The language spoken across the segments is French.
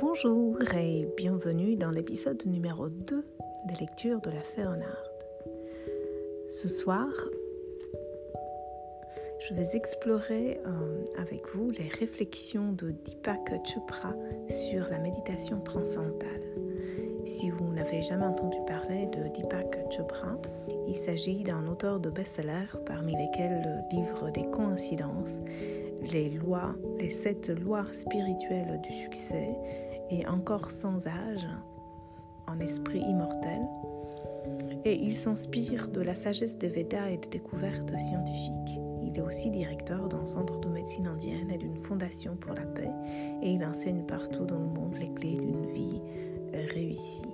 Bonjour et bienvenue dans l'épisode numéro 2 des lectures de la Féonard. Ce soir, je vais explorer euh, avec vous les réflexions de Deepak Chopra sur la méditation transcendantale. Si vous n'avez jamais entendu parler de Deepak Chopra, il s'agit d'un auteur de best-sellers parmi lesquels le livre des coïncidences, les lois, les sept lois spirituelles du succès et encore sans âge, en esprit immortel. Et il s'inspire de la sagesse des Védas et des découvertes scientifiques. Il est aussi directeur d'un centre de médecine indienne et d'une fondation pour la paix, et il enseigne partout dans le monde les clés d'une vie réussie.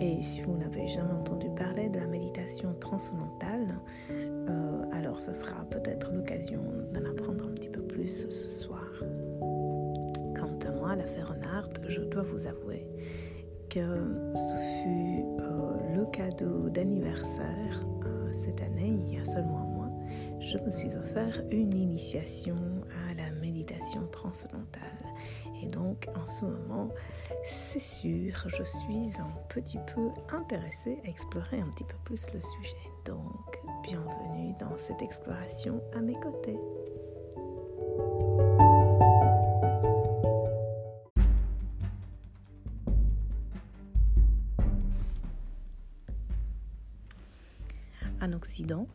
Et si vous n'avez jamais entendu parler de la méditation transcendantale, euh, alors ce sera peut-être l'occasion d'en apprendre un petit peu plus ce soir. Quant à moi, l'affaire Je dois vous avouer que ce fut euh, le cadeau d'anniversaire euh, cette année, il y a seulement un mois. Je me suis offert une initiation à la méditation transcendantale. Et donc, en ce moment, c'est sûr, je suis un petit peu intéressée à explorer un petit peu plus le sujet. Donc, bienvenue dans cette exploration à mes côtés. En Occident,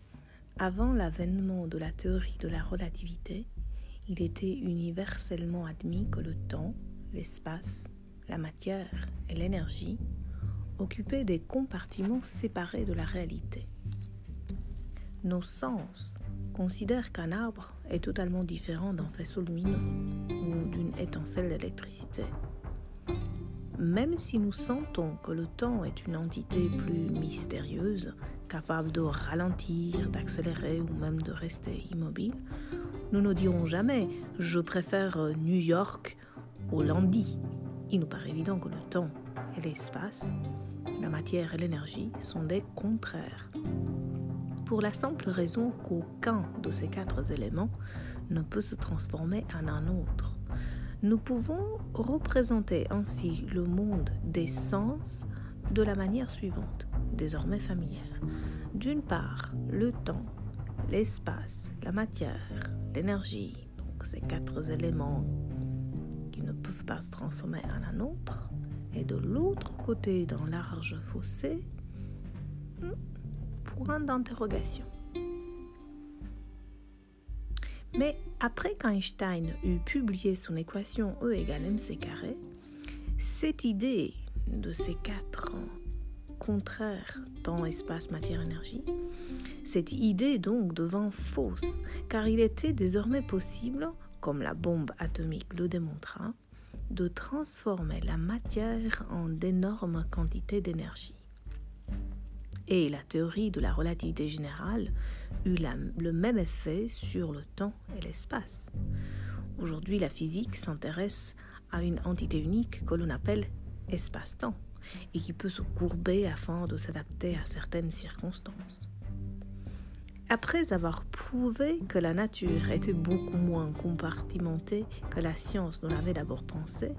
avant l'avènement de la théorie de la relativité, il était universellement admis que le temps, l'espace, la matière et l'énergie occupaient des compartiments séparés de la réalité. Nos sens considèrent qu'un arbre est totalement différent d'un faisceau lumineux ou d'une étincelle d'électricité. Même si nous sentons que le temps est une entité plus mystérieuse, capable de ralentir, d'accélérer ou même de rester immobile, nous ne dirons jamais je préfère New York au lundi. Il nous paraît évident que le temps et l'espace, la matière et l'énergie sont des contraires. Pour la simple raison qu'aucun de ces quatre éléments ne peut se transformer en un autre. Nous pouvons représenter ainsi le monde des sens de la manière suivante, désormais familière. D'une part, le temps, l'espace, la matière, l'énergie, donc ces quatre éléments qui ne peuvent pas se transformer en un autre, et de l'autre côté, dans large fossé, hmm, point d'interrogation. Mais après qu'Einstein eut publié son équation E égale mc carré, cette idée de ces quatre contraires, temps, espace, matière, énergie, cette idée donc devint fausse, car il était désormais possible, comme la bombe atomique le démontra, de transformer la matière en d'énormes quantités d'énergie. Et la théorie de la relativité générale eut le même effet sur le temps et l'espace. Aujourd'hui, la physique s'intéresse à une entité unique que l'on appelle espace-temps et qui peut se courber afin de s'adapter à certaines circonstances. Après avoir prouvé que la nature était beaucoup moins compartimentée que la science ne l'avait d'abord pensé,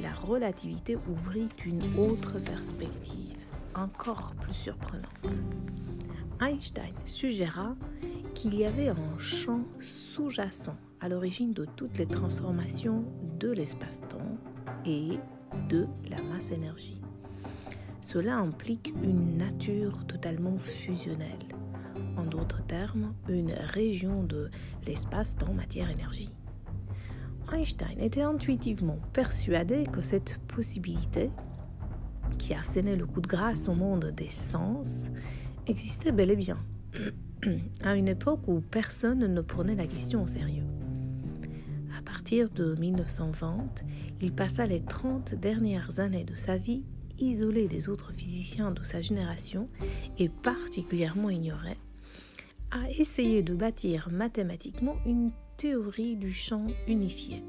la relativité ouvrit une autre perspective, encore plus surprenante. Einstein suggéra qu'il y avait un champ sous-jacent à l'origine de toutes les transformations de l'espace-temps et de la masse-énergie. Cela implique une nature totalement fusionnelle en d'autres termes, une région de l'espace-temps matière-énergie. Einstein était intuitivement persuadé que cette possibilité, qui a sonné le coup de grâce au monde des sens, existait bel et bien, à une époque où personne ne prenait la question au sérieux. De 1920, il passa les 30 dernières années de sa vie isolé des autres physiciens de sa génération et particulièrement ignoré, a essayé de bâtir mathématiquement une théorie du champ unifié.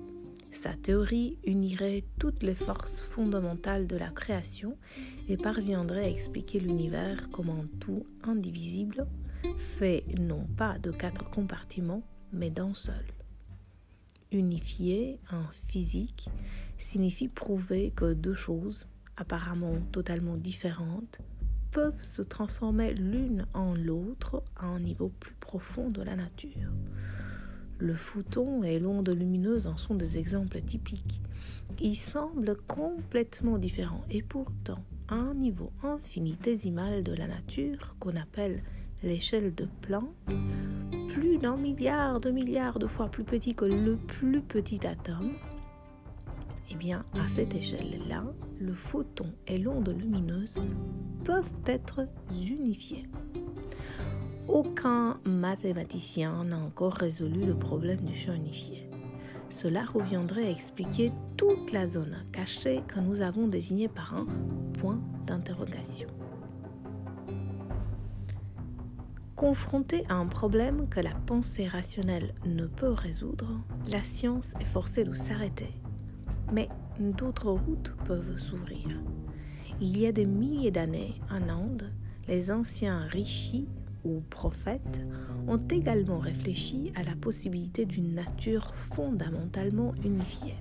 Sa théorie unirait toutes les forces fondamentales de la création et parviendrait à expliquer l'univers comme un tout indivisible, fait non pas de quatre compartiments, mais d'un seul. Unifié en physique signifie prouver que deux choses apparemment totalement différentes peuvent se transformer l'une en l'autre à un niveau plus profond de la nature. Le photon et l'onde lumineuse en sont des exemples typiques. Ils semblent complètement différents et pourtant à un niveau infinitésimal de la nature qu'on appelle l'échelle de Planck, plus d'un milliard de milliards de fois plus petit que le plus petit atome, eh bien, à cette échelle-là, le photon et l'onde lumineuse peuvent être unifiés. Aucun mathématicien n'a encore résolu le problème du champ unifié. Cela reviendrait à expliquer toute la zone cachée que nous avons désignée par un point d'interrogation. Confrontée à un problème que la pensée rationnelle ne peut résoudre, la science est forcée de s'arrêter mais d'autres routes peuvent s'ouvrir. Il y a des milliers d'années, en Inde, les anciens rishis ou prophètes ont également réfléchi à la possibilité d'une nature fondamentalement unifiée.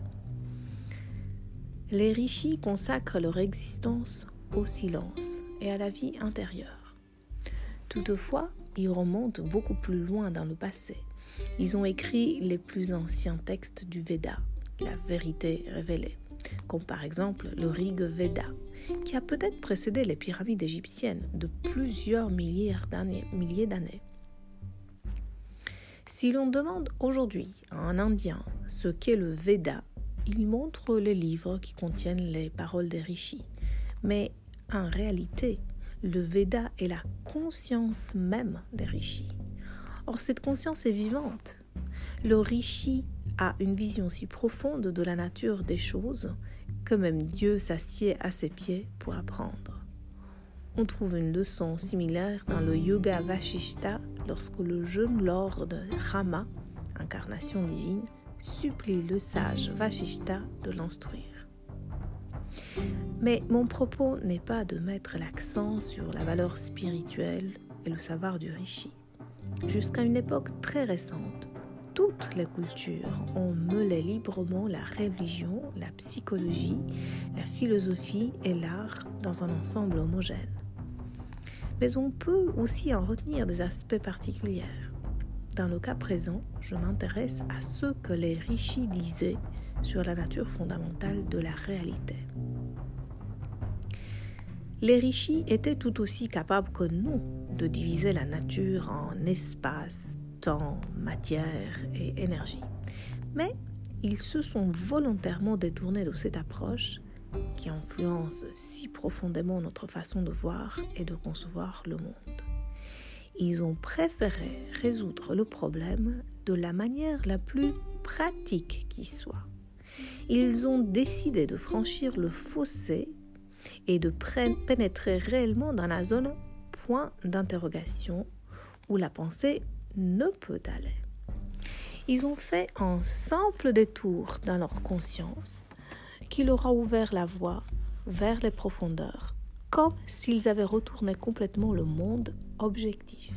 Les rishis consacrent leur existence au silence et à la vie intérieure. Toutefois, ils remontent beaucoup plus loin dans le passé. Ils ont écrit les plus anciens textes du Veda, la vérité révélée, comme par exemple le Rig Veda, qui a peut-être précédé les pyramides égyptiennes de plusieurs milliers d'années. Si l'on demande aujourd'hui à un Indien ce qu'est le Veda, il montre les livres qui contiennent les paroles des rishis. Mais en réalité, le Veda est la conscience même des rishis. Or, cette conscience est vivante. Le rishi a une vision si profonde de la nature des choses que même Dieu s'assied à ses pieds pour apprendre. On trouve une leçon similaire dans le Yoga Vashishta lorsque le jeune lord Rama, incarnation divine, supplie le sage Vashishta de l'instruire. Mais mon propos n'est pas de mettre l'accent sur la valeur spirituelle et le savoir du rishi. Jusqu'à une époque très récente, toutes les cultures ont mêlé librement la religion, la psychologie, la philosophie et l'art dans un ensemble homogène. Mais on peut aussi en retenir des aspects particuliers. Dans le cas présent, je m'intéresse à ce que les rishis disaient sur la nature fondamentale de la réalité. Les rishis étaient tout aussi capables que nous de diviser la nature en espace, temps, matière et énergie. Mais ils se sont volontairement détournés de cette approche qui influence si profondément notre façon de voir et de concevoir le monde. Ils ont préféré résoudre le problème de la manière la plus pratique qui soit. Ils ont décidé de franchir le fossé et de pénétrer réellement dans la zone point d'interrogation où la pensée ne peut aller. Ils ont fait un simple détour dans leur conscience qui leur a ouvert la voie vers les profondeurs, comme s'ils avaient retourné complètement le monde objectif.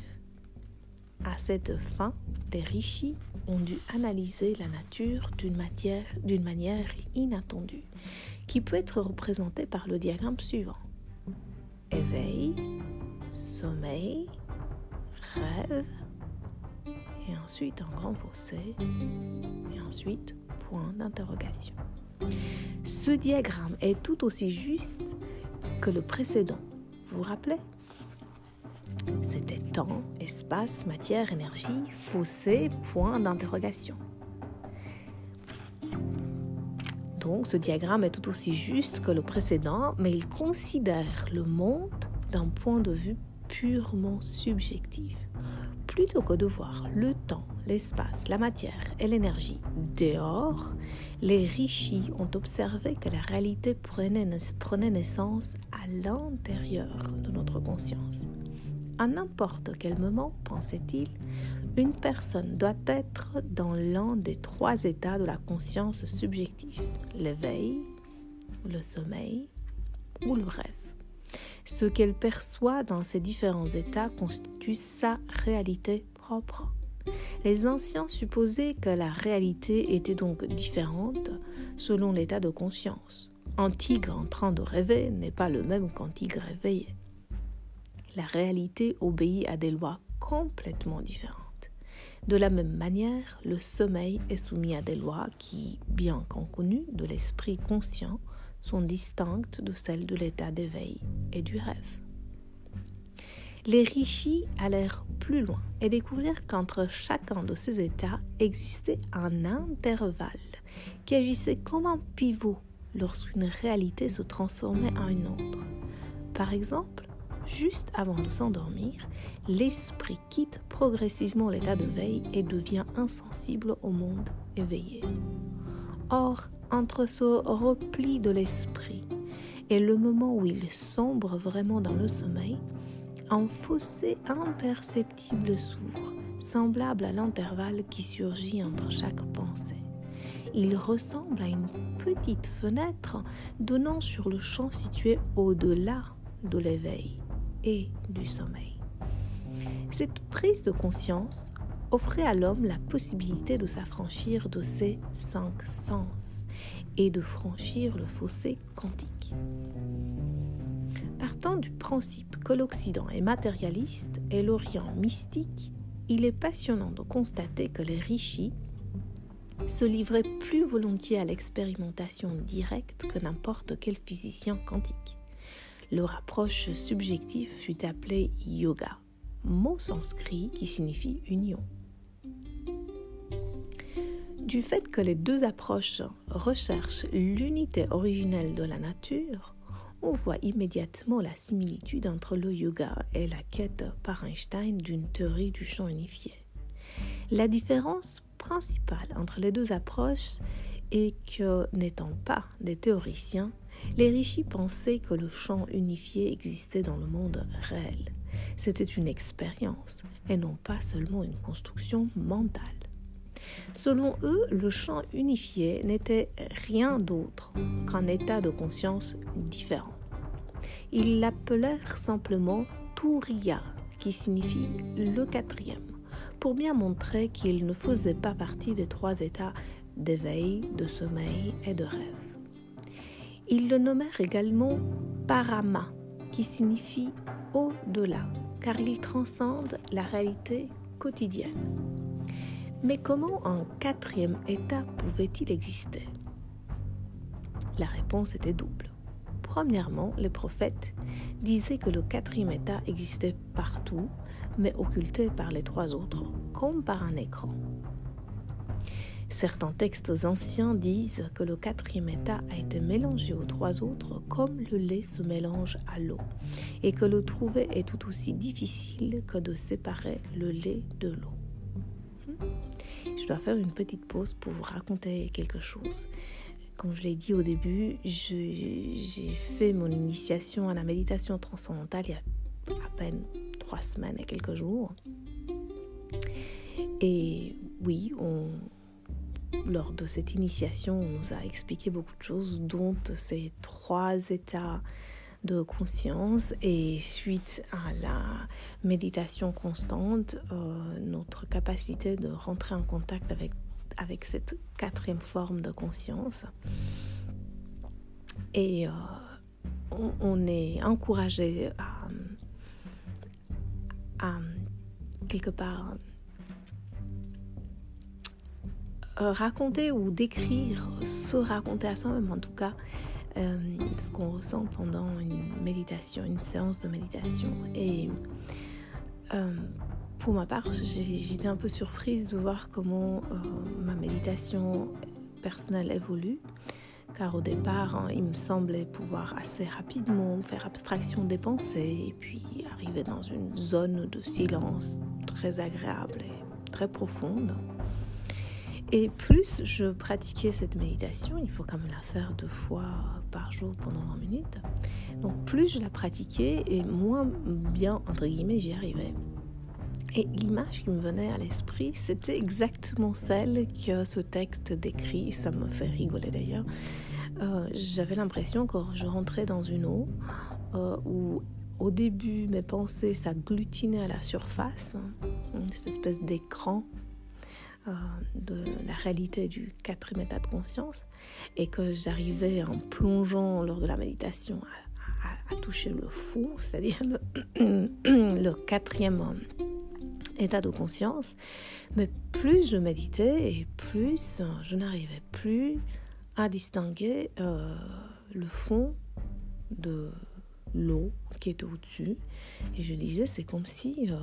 À cette fin, les rishis ont dû analyser la nature d'une manière inattendue, qui peut être représentée par le diagramme suivant. Éveil, sommeil, rêve, et ensuite un grand fossé, et ensuite point d'interrogation. Ce diagramme est tout aussi juste que le précédent. Vous vous rappelez? C'était temps, espace, matière, énergie, fossé, point d'interrogation. Donc ce diagramme est tout aussi juste que le précédent, mais il considère le monde d'un point de vue purement subjectif plutôt que de voir le temps, l'espace, la matière et l'énergie dehors, les rishis ont observé que la réalité prenait, naissance à l'intérieur de notre conscience. À n'importe quel moment, pensait-il, une personne doit être dans l'un des trois états de la conscience subjective, l'éveil, le sommeil ou le rêve. Ce qu'elle perçoit dans ces différents états constitue sa réalité propre. Les anciens supposaient que la réalité était donc différente selon l'état de conscience. Un tigre en train de rêver n'est pas le même qu'un tigre réveillé. La réalité obéit à des lois complètement différentes. De la même manière, le sommeil est soumis à des lois qui, bien qu'en connues de l'esprit conscient, sont distinctes de celles de l'état d'éveil et du rêve. Les rishis allèrent plus loin et découvrirent qu'entre chacun de ces états existait un intervalle qui agissait comme un pivot lorsqu'une réalité se transformait en une autre. Par exemple, juste avant de s'endormir, l'esprit quitte progressivement l'état de veille et devient insensible au monde éveillé. Or, entre ce repli de l'esprit et le moment où il sombre vraiment dans le sommeil, un fossé imperceptible s'ouvre, semblable à l'intervalle qui surgit entre chaque pensée. Il ressemble à une petite fenêtre donnant sur le champ situé au-delà de l'éveil et du sommeil. Cette prise de conscience offrait à l'homme la possibilité de s'affranchir de ses cinq sens et de franchir le fossé quantique. Partant du principe que l'Occident est matérialiste et l'Orient mystique, il est passionnant de constater que les rishis se livraient plus volontiers à l'expérimentation directe que n'importe quel physicien quantique. Leur approche subjective fut appelée yoga, mot sanskrit qui signifie union. Du fait que les deux approches recherchent l'unité originelle de la nature, on voit immédiatement la similitude entre le yoga et la quête par Einstein d'une théorie du champ unifié. La différence principale entre les deux approches est que, n'étant pas des théoriciens, les rishis pensaient que le champ unifié existait dans le monde réel. C'était une expérience et non pas seulement une construction mentale. Selon eux, le champ unifié n'était rien d'autre qu'un état de conscience différent. Ils l'appelèrent simplement Turiya, qui signifie le quatrième, pour bien montrer qu'il ne faisait pas partie des trois états d'éveil, de sommeil et de rêve. Ils le nommèrent également Parama, qui signifie au-delà, car il transcende la réalité quotidienne. Mais comment un quatrième état pouvait-il exister? La réponse était double. Premièrement, les prophètes disaient que le quatrième état existait partout, mais occulté par les trois autres, comme par un écran. Certains textes anciens disent que le quatrième état a été mélangé aux trois autres comme le lait se mélange à l'eau, et que le trouver est tout aussi difficile que de séparer le lait de l'eau. Hmm? Je dois faire une petite pause pour vous raconter quelque chose. Comme je l'ai dit au début, j'ai fait mon initiation à la méditation transcendantale il y a à peine trois semaines et quelques jours. Et oui, on, lors de cette initiation, on nous a expliqué beaucoup de choses, dont ces trois états de conscience et suite à la méditation constante, euh, notre capacité de rentrer en contact avec, avec cette quatrième forme de conscience. Et euh, on, est encouragé à, à quelque part raconter ou décrire, se raconter à soi-même en tout cas, euh, ce qu'on ressent pendant une méditation, une séance de méditation. Et euh, pour ma part, j'étais un peu surprise de voir comment ma méditation personnelle évolue. Car au départ, hein, il me semblait pouvoir assez rapidement faire abstraction des pensées et puis arriver dans une zone de silence très agréable et très profonde. Et plus je pratiquais cette méditation, il faut quand même la faire deux fois par jour pendant 20 minutes. Donc plus je la pratiquais et moins bien, entre guillemets, j'y arrivais. Et l'image qui me venait à l'esprit, c'était exactement celle que ce texte décrit. Ça me fait rigoler d'ailleurs. Euh, j'avais l'impression que je rentrais dans une eau euh, où au début, mes pensées s'agglutinaient à la surface, cette espèce d'écran euh, de la réalité du quatrième état de conscience, et que j'arrivais en plongeant lors de la méditation à, toucher le fond, c'est-à-dire le, quatrième état de conscience. Mais plus je méditais et plus je n'arrivais plus à distinguer euh, le fond de l'eau qui était au-dessus. Et je disais, c'est comme si, euh,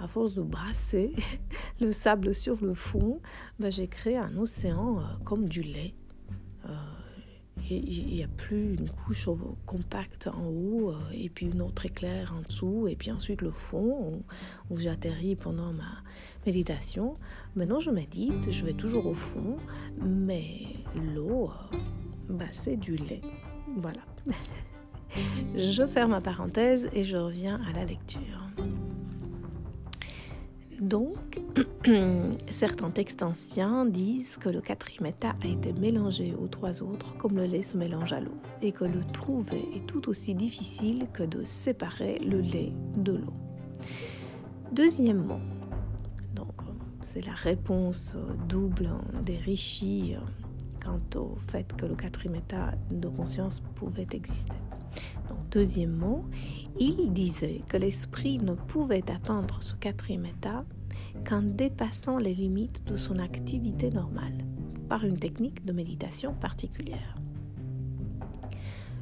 à force de brasser le sable sur le fond, ben, j'ai créé un océan euh, comme du lait. il n'y a plus une couche compacte en haut et puis une autre éclair en dessous et puis ensuite le fond où, j'atterris pendant ma méditation. Maintenant je médite, je vais toujours au fond, mais l'eau, bah, c'est du lait. Voilà. je ferme ma parenthèse et je reviens à la lecture. Donc, certains textes anciens disent que le quatrième état a été mélangé aux trois autres comme le lait se mélange à l'eau et que le trouver est tout aussi difficile que de séparer le lait de l'eau. Deuxièmement, donc c'est la réponse double des rishis quant au fait que le quatrième état de conscience pouvait exister. Donc, deuxièmement, il disait que l'esprit ne pouvait atteindre ce quatrième état qu'en dépassant les limites de son activité normale, par une technique de méditation particulière.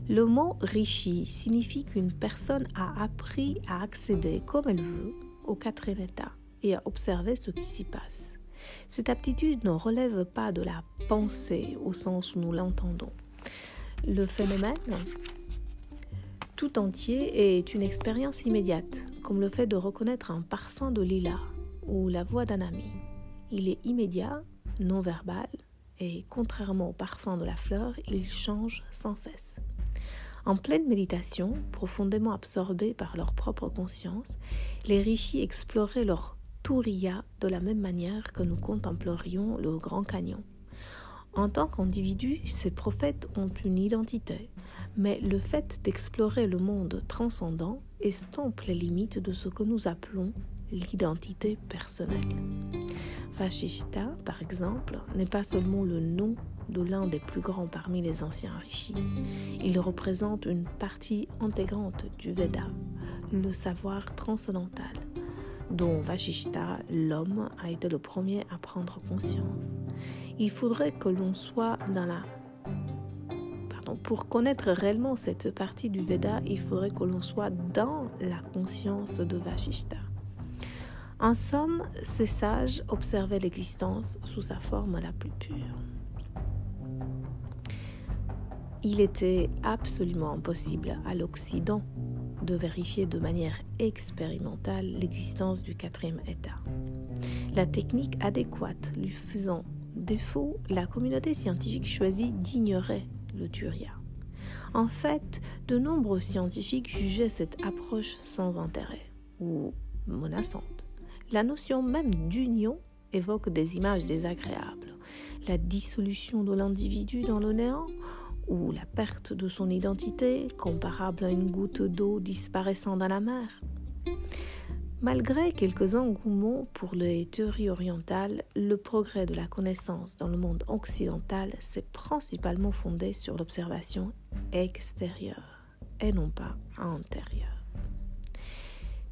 Le mot rishi signifie qu'une personne a appris à accéder comme elle veut au quatrième état et à observer ce qui s'y passe. Cette aptitude ne relève pas de la pensée au sens où nous l'entendons. Le phénomène tout entier est une expérience immédiate, comme le fait de reconnaître un parfum de lilas ou la voix d'un ami. Il est immédiat, non verbal, et contrairement au parfum de la fleur, il change sans cesse. En pleine méditation, profondément absorbés par leur propre conscience, les rishis exploraient leur Turiya de la même manière que nous contemplerions le Grand Canyon. En tant qu'individus, ces prophètes ont une identité, mais le fait d'explorer le monde transcendant estompe les limites de ce que nous appelons l'identité personnelle. Vashishta, par exemple, n'est pas seulement le nom de l'un des plus grands parmi les anciens rishis. Il représente une partie intégrante du Veda, le savoir transcendantal, dont Vashishta, l'homme, a été le premier à prendre conscience. Il faudrait que l'on soit dans la... Pardon, pour connaître réellement cette partie du Veda, il faudrait que l'on soit dans la conscience de Vashishta. En somme, ces sages observaient l'existence sous sa forme la plus pure. Il était absolument impossible à l'Occident de vérifier de manière expérimentale l'existence du quatrième état. La technique adéquate lui faisant défaut, la communauté scientifique choisit d'ignorer le Turia. En fait, de nombreux scientifiques jugeaient cette approche sans intérêt ou menaçante. La notion même d'union évoque des images désagréables. La dissolution de l'individu dans le néant ou la perte de son identité, comparable à une goutte d'eau disparaissant dans la mer. Malgré quelques engouements pour les théories orientales, le progrès de la connaissance dans le monde occidental s'est principalement fondé sur l'observation extérieure et non pas intérieure.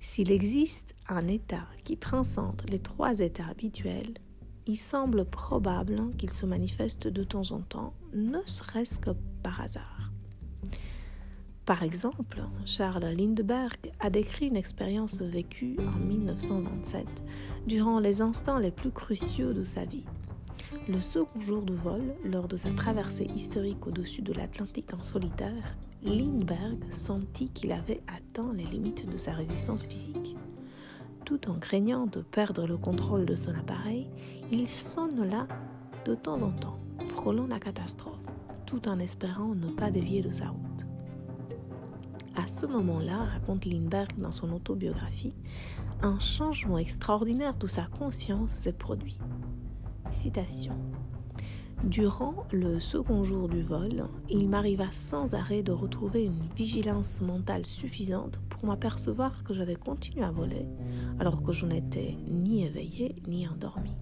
S'il existe un état qui transcende les trois états habituels, il semble probable qu'il se manifeste de temps en temps, ne serait-ce que par hasard. Par exemple, Charles Lindbergh a décrit une expérience vécue en 1927 durant les instants les plus cruciaux de sa vie. Le second jour de vol, lors de sa traversée historique au-dessus de l'Atlantique en solitaire, Lindbergh sentit qu'il avait atteint les limites de sa résistance physique tout en craignant de perdre le contrôle de son appareil, il sonne là de temps en temps, frôlant la catastrophe, tout en espérant ne pas dévier de sa route. À ce moment-là, raconte Lindbergh dans son autobiographie, un changement extraordinaire de sa conscience s'est produit. Citation. Durant le second jour du vol, il m'arriva sans arrêt de retrouver une vigilance mentale suffisante pour m'apercevoir que j'avais continué à voler alors que je n'étais ni éveillé ni endormi.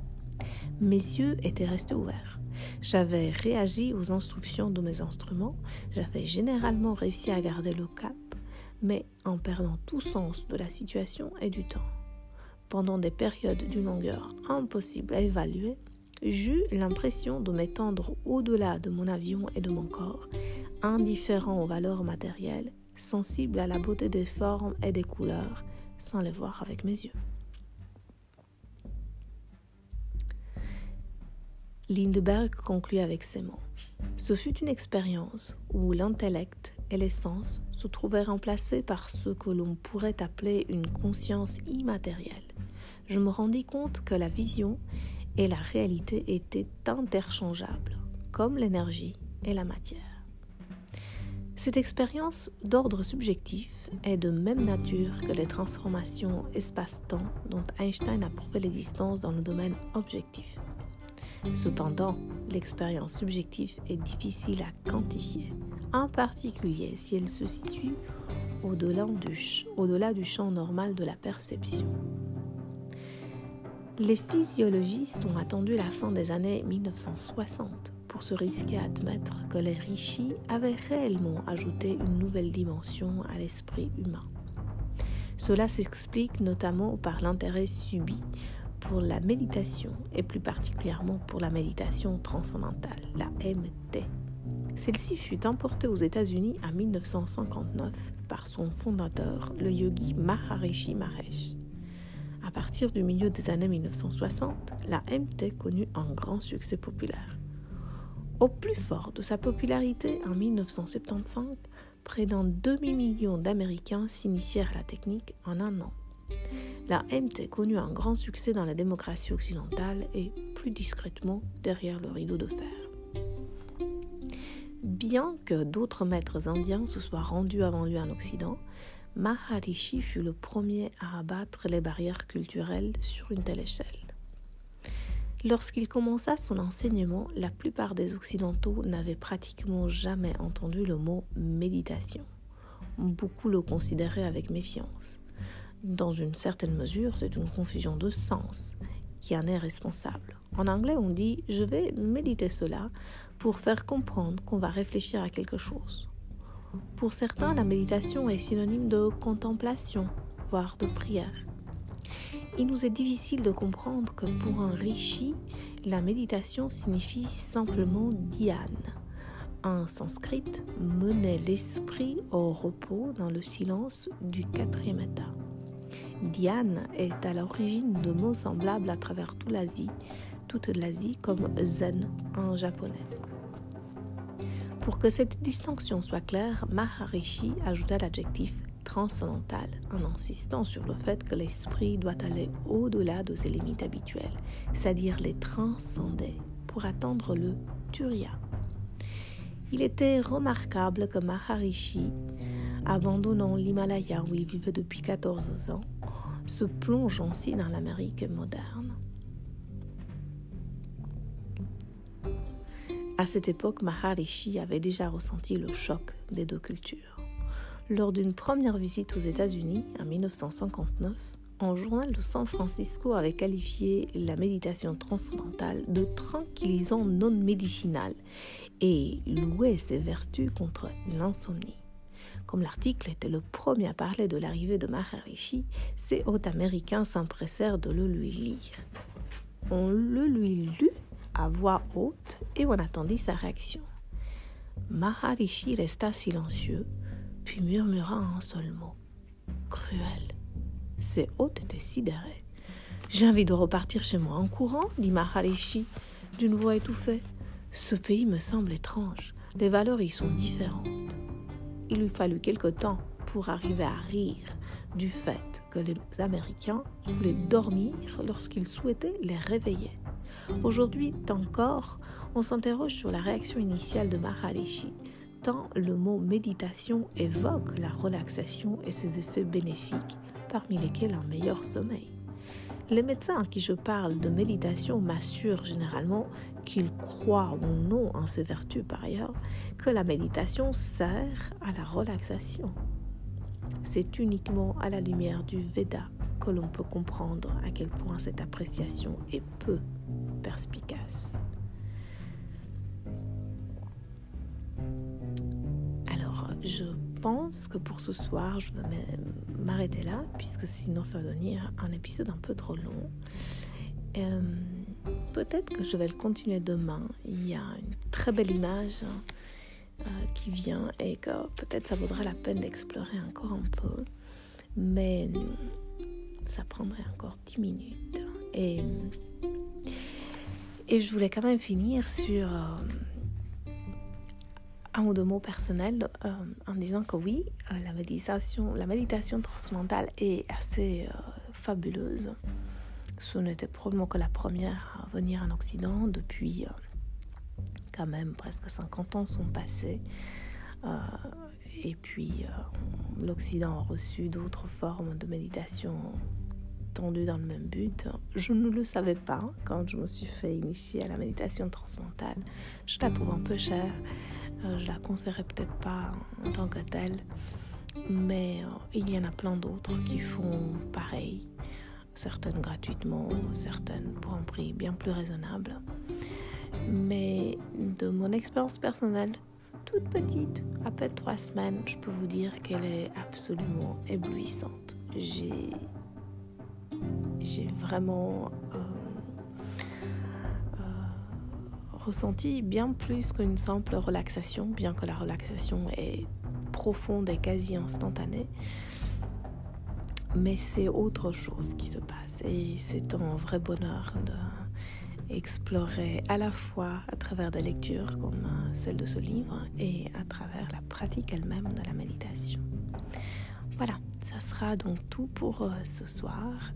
Mes yeux étaient restés ouverts. J'avais réagi aux instructions de mes instruments, j'avais généralement réussi à garder le cap, mais en perdant tout sens de la situation et du temps. Pendant des périodes d'une longueur impossible à évaluer, j'eus l'impression de m'étendre au-delà de mon avion et de mon corps, indifférent aux valeurs matérielles, sensible à la beauté des formes et des couleurs, sans les voir avec mes yeux. Lindbergh conclut avec ces mots. Ce fut une expérience où l'intellect et les sens se trouvaient remplacés par ce que l'on pourrait appeler une conscience immatérielle. Je me rendis compte que la vision et la réalité étaient interchangeables, comme l'énergie et la matière. Cette expérience d'ordre subjectif est de même nature que les transformations espace-temps dont Einstein a prouvé l'existence dans le domaine objectif. Cependant, l'expérience subjective est difficile à quantifier, en particulier si elle se situe au-delà du, champ normal de la perception. Les physiologistes ont attendu la fin des années 1960 pour se risquer à admettre que les rishis avaient réellement ajouté une nouvelle dimension à l'esprit humain. Cela s'explique notamment par l'intérêt subi pour la méditation et plus particulièrement pour la méditation transcendantale, la MT. Celle-ci fut emportée aux États-Unis en 1959 par son fondateur, le yogi Maharishi Mahesh. À partir du milieu des années 1960, la MT connut un grand succès populaire. Au plus fort de sa popularité en 1975, près d'un demi-million d'Américains s'initièrent à la technique en un an. La MT connut un grand succès dans la démocratie occidentale et plus discrètement derrière le rideau de fer. Bien que d'autres maîtres indiens se soient rendus avant lui en Occident, Maharishi fut le premier à abattre les barrières culturelles sur une telle échelle. Lorsqu'il commença son enseignement, la plupart des Occidentaux n'avaient pratiquement jamais entendu le mot méditation. Beaucoup le considéraient avec méfiance. Dans une certaine mesure, c'est une confusion de sens qui en est responsable. En anglais, on dit je vais méditer cela pour faire comprendre qu'on va réfléchir à quelque chose. Pour certains, la méditation est synonyme de contemplation, voire de prière. Il nous est difficile de comprendre que pour un rishi, la méditation signifie simplement dhyana. En sanskrit, mener l'esprit au repos dans le silence du quatrième état. Dhyana est à l'origine de mots semblables à travers toute l'Asie, toute l'Asie comme zen en japonais. Pour que cette distinction soit claire, Maharishi ajouta l'adjectif transcendantal en insistant sur le fait que l'esprit doit aller au-delà de ses limites habituelles, c'est-à-dire les transcender pour atteindre le Turiya. Il était remarquable que Maharishi, abandonnant l'Himalaya où il vivait depuis 14 ans, se plonge ainsi dans l'Amérique moderne. À cette époque, Maharishi avait déjà ressenti le choc des deux cultures. Lors d'une première visite aux États-Unis en 1959, un journal de San Francisco avait qualifié la méditation transcendantale de tranquillisant non médicinal et loué ses vertus contre l'insomnie. Comme l'article était le premier à parler de l'arrivée de Maharishi, ces hôtes américains s'empressèrent de le lui lire. On le lui lut à voix haute et on attendit sa réaction. Maharishi resta silencieux, puis murmura un seul mot. Cruel. Ses hôtes étaient sidérés. J'ai envie de repartir chez moi en courant, dit Maharishi d'une voix étouffée. Ce pays me semble étrange. Les valeurs y sont différentes. Il lui fallut quelque temps pour arriver à rire du fait que les Américains voulaient dormir lorsqu'ils souhaitaient les réveiller. Aujourd'hui encore, on s'interroge sur la réaction initiale de Maharishi, tant le mot méditation évoque la relaxation et ses effets bénéfiques, parmi lesquels un meilleur sommeil. Les médecins à qui je parle de méditation m'assurent généralement qu'ils croient ou non en ces vertus par ailleurs, que la méditation sert à la relaxation. C'est uniquement à la lumière du Veda que l'on peut comprendre à quel point cette appréciation est peu perspicace. Alors, je pense que pour ce soir, je vais m'arrêter là, puisque sinon ça va devenir un épisode un peu trop long. Euh, peut-être que je vais le continuer demain. Il y a une très belle image euh, qui vient et que peut-être ça vaudra la peine d'explorer encore un peu. Mais ça prendrait encore 10 minutes. Et, et je voulais quand même finir sur... Euh, un ou deux mots personnels euh, en disant que oui, la méditation, la méditation transcendantale est assez fabuleuse. Ce n'était probablement que la première à venir en Occident depuis quand même presque 50 ans sont passés. et puis l'Occident a reçu d'autres formes de méditation tendues dans le même but. Je ne le savais pas quand je me suis fait initier à la méditation transcendantale. Je la trouve un peu chère. Euh, je la conseillerais peut-être pas en tant que telle, mais euh, il y en a plein d'autres qui font pareil, certaines gratuitement, certaines pour un prix bien plus raisonnable. Mais de mon expérience personnelle, toute petite, à peine trois semaines, je peux vous dire qu'elle est absolument éblouissante. J'ai, j'ai vraiment euh, ressenti bien plus qu'une simple relaxation, bien que la relaxation est profonde et quasi instantanée. Mais c'est autre chose qui se passe et c'est un vrai bonheur de explorer à la fois à travers des lectures comme celle de ce livre et à travers la pratique elle-même de la méditation. Voilà, ça sera donc tout pour euh, ce soir.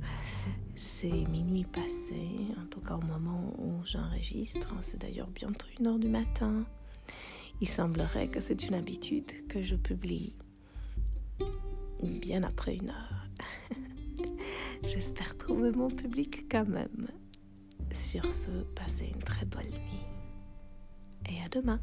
C'est minuit passé, en tout cas au moment où j'enregistre. C'est d'ailleurs bientôt une heure du matin. Il semblerait que c'est une habitude que je publie bien après une heure. J'espère trouver mon public quand même. Sur ce, passez une très bonne nuit. Et à demain.